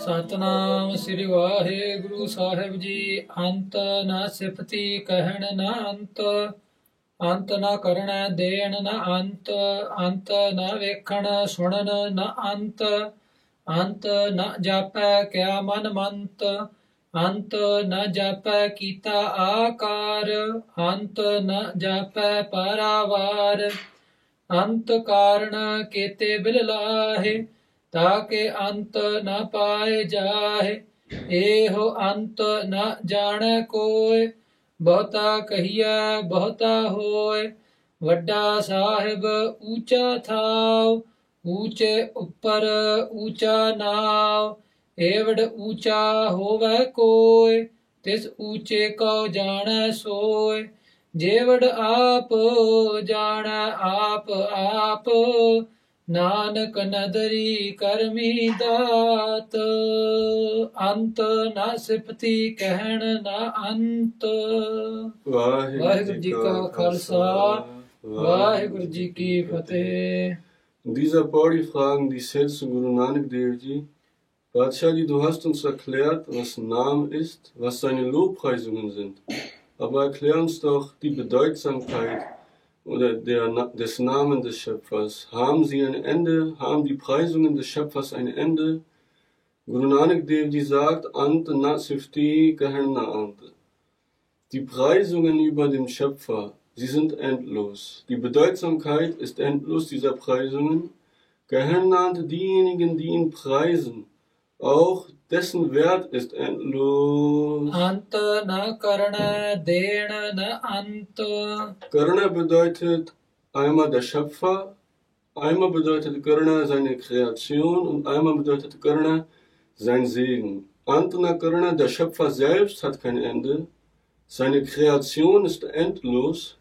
ਸਤਨਾਮ ਸ੍ਰੀ ਵਾਹਿਗੁਰੂ ਸਾਹਿਬ ਜੀ ਅੰਤ ਨ ਸਿਫਤੀ ਕਹਿਣ ਨ ਅੰਤ ਅੰਤ ਨ ਕਰਣਾ ਦੇਣ ਨ ਅੰਤ ਅੰਤ ਨ ਵੇਖਣ ਸੁਣਨ ਨ ਅੰਤ ਅੰਤ ਨ ਜਾਪੈ ਕਿਆ ਮਨ ਮੰਤ ਅੰਤ ਨ ਜਾਪੈ ਕੀਤਾ ਆਕਾਰ, ਅੰਤ ਨ ਜਾਪੈ ਪਰਾਵਾਰ। ਅੰਤ ਕਾਰਣ ਕੇਤੇ ਬਿਲ ਲਾਹੇ ਤਾਕੇ ਅੰਤ ਨ ਪਾਏ ਜਾਹੇ। ਇਹੋ ਅੰਤ ਨ ਜਾਣੈ ਕੋਇ, ਬਹੁਤਾ ਕਹੀਐ, ਬਹੁਤਾ ਹੋਇ। ਵੱਡਾ ਸਾਹਿਬ ਊਚਾ ਥਾਉ, ਊਚੇ ਉੱਪਰ ਊਚਾ ਨਾਉ। ਏਵੜ ਊਚਾ ਹੋਵੇ ਕੋਇ ਤਿਸ ਊਚੇ ਕੋ ਜਾਣੈ ਸੋਇ। ਜੇਵੜ ਆਪ ਜਾਣੈ ਆਪ ਆਪ ਨਾਨਕ ਨਦਰੀ ਕਰਮੀ ਦਾਤ। ਅੰਤ ਨ ਸਿਫਤੀ ਕਹਿਣ ਨਾ ਅੰਤ। ਵਾਹਿਗੁਰੂ ਜੀ ਕਾ ਖਾਲਸਾ ਵਾਹਿਗੁਰੂ ਜੀ ਕੀ ਫਤਿਹ। In dieser Pauli fragen die Sets Guru Nanak Dev Ji, Bhatshaji, du hast uns erklärt, was Namen ist, was seine Lobpreisungen sind. Aber erklär uns doch die Bedeutsamkeit oder der, des Namen des Schöpfers. Haben sie ein Ende? Haben die Preisungen des Schöpfers ein Ende? Guru Nanak Dev Ji sagt, Ante Nasifti Gahenna Ante. Die Preisungen über den Schöpfer, sie sind endlos. Die Bedeutsamkeit ist endlos dieser Preisungen. Gehennert diejenigen, die ihn preisen, auch dessen Wert ist endlos. Anta na Karna Dena na Anta. Karna bedeutet einmal der Schöpfer, einmal bedeutet Karna seine Kreation und einmal bedeutet Karna sein Segen. Antana Karna, der Schöpfer selbst, hat kein Ende. Seine Kreation ist endlos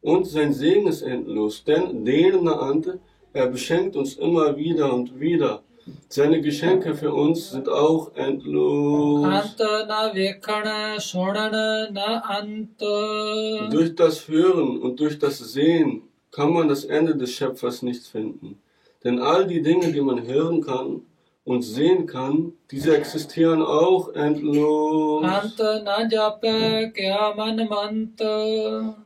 und sein Segen ist endlos, denn Dena Ante, er beschenkt uns immer wieder und wieder seine Geschenke für uns sind auch endlos. Durch das Hören und durch das Sehen kann man das Ende des Schöpfers nicht finden. Denn all die Dinge, die man hören kann und sehen kann, diese existieren auch endlos.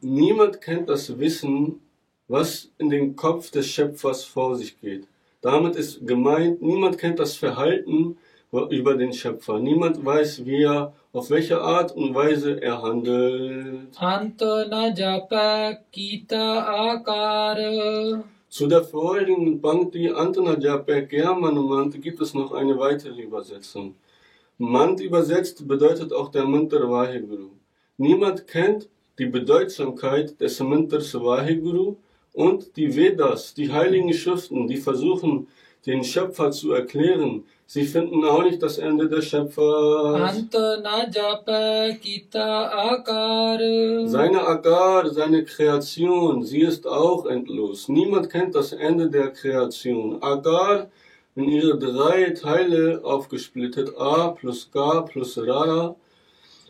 Niemand kennt das Wissen, was in den Kopf des Schöpfers vor sich geht. Damit ist gemeint, niemand kennt das Verhalten über den Schöpfer. Niemand weiß, wie er, auf welche Art und Weise er handelt. Zu der vorherigen Bhakti Antona Japa German gibt es noch eine weitere Übersetzung. Mant übersetzt bedeutet auch der Mantra Vaheguru. Niemand kennt die Bedeutsamkeit des Mantras Vaheguru und die Vedas, die heiligen Schriften, die versuchen, den Schöpfer zu erklären, sie finden auch nicht das Ende des Schöpfers. Seine Agar, seine Kreation, sie ist auch endlos. Niemand kennt das Ende der Kreation. Agar in ihre drei Teile aufgesplittet, A plus Ga plus Ra,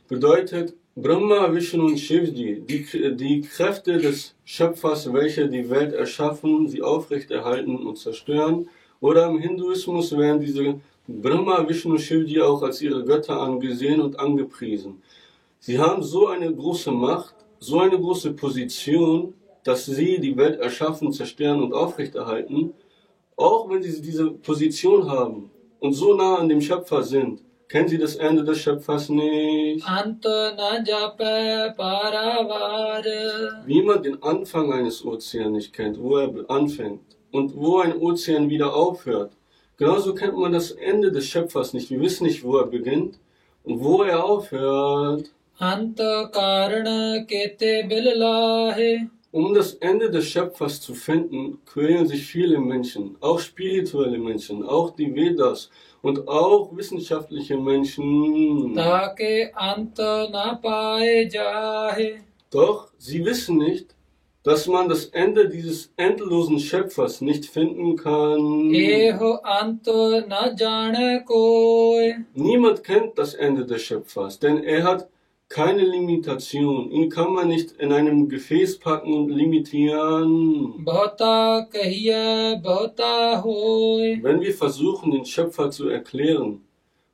bedeutet Brahma, Vishnu und Shivji, die, die Kräfte des Schöpfers, welche die Welt erschaffen, sie aufrechterhalten und zerstören. Oder im Hinduismus werden diese Brahma, Vishnu, Shivji auch als ihre Götter angesehen und angepriesen. Sie haben so eine große Macht, so eine große Position, dass sie die Welt erschaffen, zerstören und aufrechterhalten. Auch wenn sie diese Position haben und so nah an dem Schöpfer sind, Kennen Sie das Ende des Schöpfers nicht? Wie man den Anfang eines Ozeans nicht kennt, wo er anfängt und wo ein Ozean wieder aufhört. Genauso kennt man das Ende des Schöpfers nicht. Wir wissen nicht, wo er beginnt und wo er aufhört. Um das Ende des Schöpfers zu finden, quälen sich viele Menschen, auch spirituelle Menschen, auch die Vedas, und auch wissenschaftliche Menschen. Doch sie wissen nicht, dass man das Ende dieses endlosen Schöpfers nicht finden kann. Niemand kennt das Ende des Schöpfers, denn er hat keine Limitation. Ihn kann man nicht in einem Gefäß packen und limitieren. Wenn wir versuchen, den Schöpfer zu erklären,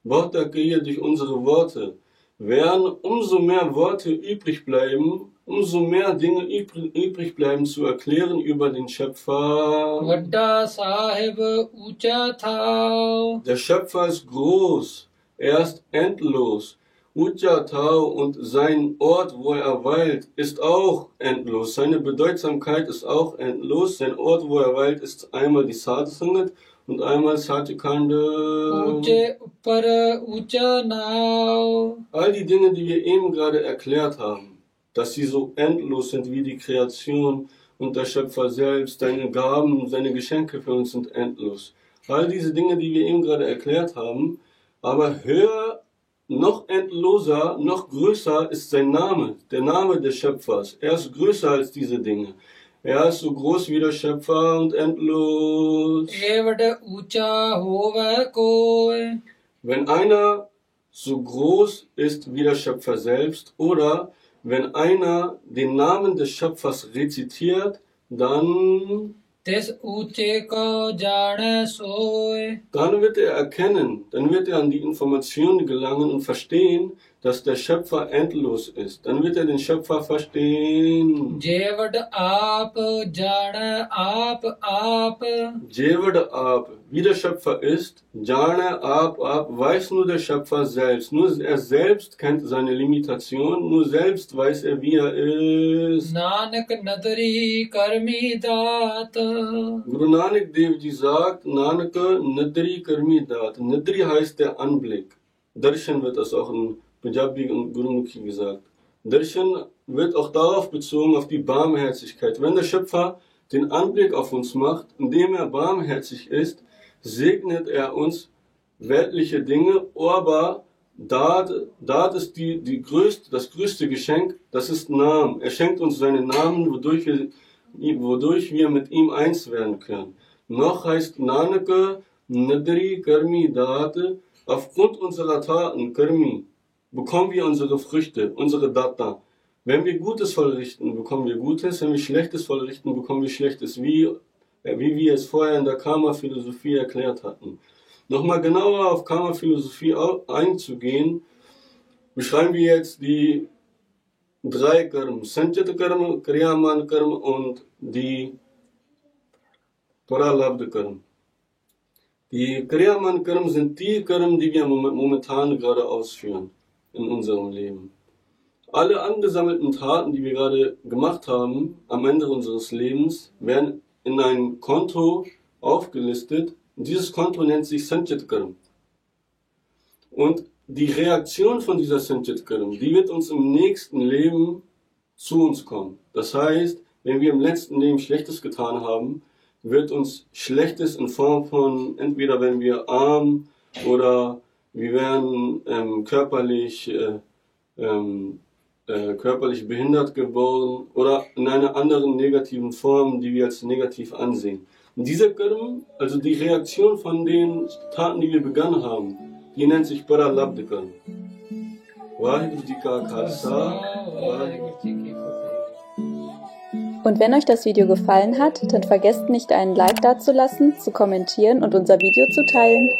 durch unsere Worte, werden umso mehr Worte übrig bleiben, umso mehr Dinge übrig bleiben zu erklären über den Schöpfer. Der Schöpfer ist groß, er ist endlos. Ujjatau und sein Ort, wo er weilt, ist auch endlos. Seine Bedeutsamkeit ist auch endlos. Sein Ort, wo er weilt, ist einmal die Sadhusangat und einmal Satyakanda. All die Dinge, die wir eben gerade erklärt haben, dass sie so endlos sind wie die Kreation und der Schöpfer selbst, seine Gaben, seine Geschenke für uns sind endlos. All diese Dinge, die wir eben gerade erklärt haben, aber höher noch endloser, noch größer ist sein Name, der Name des Schöpfers. Er ist größer als diese Dinge. Er ist so groß wie der Schöpfer und endlos. Wenn einer so groß ist wie der Schöpfer selbst oder wenn einer den Namen des Schöpfers rezitiert, dann ਤਿਸ ਉੱਚੇ ਕੋ ਜਾਣੈ ਸੋਇ dann wird er erkennen, dann wird er an die Information gelangen und verstehen, dass der Schöpfer endlos ist, dann wird er den Schöpfer verstehen. Jewad ap, jana ap, ap. Jewad ap, wie der Schöpfer ist, jana ap, ap, weiß nur der Schöpfer selbst. Nur er selbst kennt seine Limitation, nur selbst weiß er, wie er ist. Nanak nadri karmi dat. Guru Nanak Devji sagt, Nanak nadri karmi dat. Nadri heißt der Anblick. Darshan wird das auch in Punjabi und Gurumukhi gesagt. Darshan wird auch darauf bezogen, auf die Barmherzigkeit. Wenn der Schöpfer den Anblick auf uns macht, indem er barmherzig ist, segnet er uns weltliche Dinge, aber Dad ist die, die größte, das größte Geschenk, das ist Namen. Er schenkt uns seinen Namen, wodurch wir, wodurch wir mit ihm eins werden können. Noch heißt Nanaka Nadri Karmi Dad, aufgrund unserer Taten, Karmi, bekommen wir unsere Früchte, unsere Data. Wenn wir Gutes vollrichten, bekommen wir Gutes, wenn wir Schlechtes vollrichten, bekommen wir Schlechtes, wie, äh, wie wir es vorher in der Karma-Philosophie erklärt hatten. Nochmal genauer auf Karma-Philosophie einzugehen, beschreiben wir jetzt die drei Karma, Sanchit Karma, Kriyaman Karma und die Paralabdha Karma. Die Kriyaman Karma sind die Karma, die wir mom- momentan gerade ausführen in unserem Leben. Alle angesammelten Taten, die wir gerade gemacht haben, am Ende unseres Lebens, werden in ein Konto aufgelistet. Dieses Konto nennt sich Sanchit Karma. Und die Reaktion von dieser Sanchit Karma, die wird uns im nächsten Leben zu uns kommen. Das heißt, wenn wir im letzten Leben Schlechtes getan haben, wird uns Schlechtes in Form von entweder wenn wir arm oder wir werden ähm, körperlich, äh, ähm, äh, körperlich behindert geboren oder in einer anderen negativen Form, die wir als negativ ansehen. Und dieser Karm, also die Reaktion von den Taten, die wir begangen haben, die nennt sich Paralabdika. Und wenn euch das Video gefallen hat, dann vergesst nicht einen Like dazulassen, zu kommentieren und unser Video zu teilen.